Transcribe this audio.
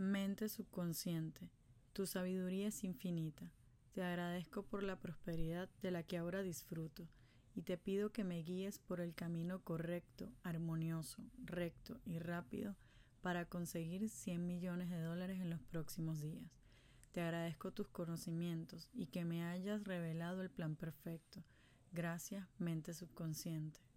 Mente subconsciente, tu sabiduría es infinita. Te agradezco por la prosperidad de la que ahora disfruto y te pido que me guíes por el camino correcto, armonioso, recto y rápido para conseguir 100 millones de dólares en los próximos días. Te agradezco tus conocimientos y que me hayas revelado el plan perfecto. Gracias, mente subconsciente.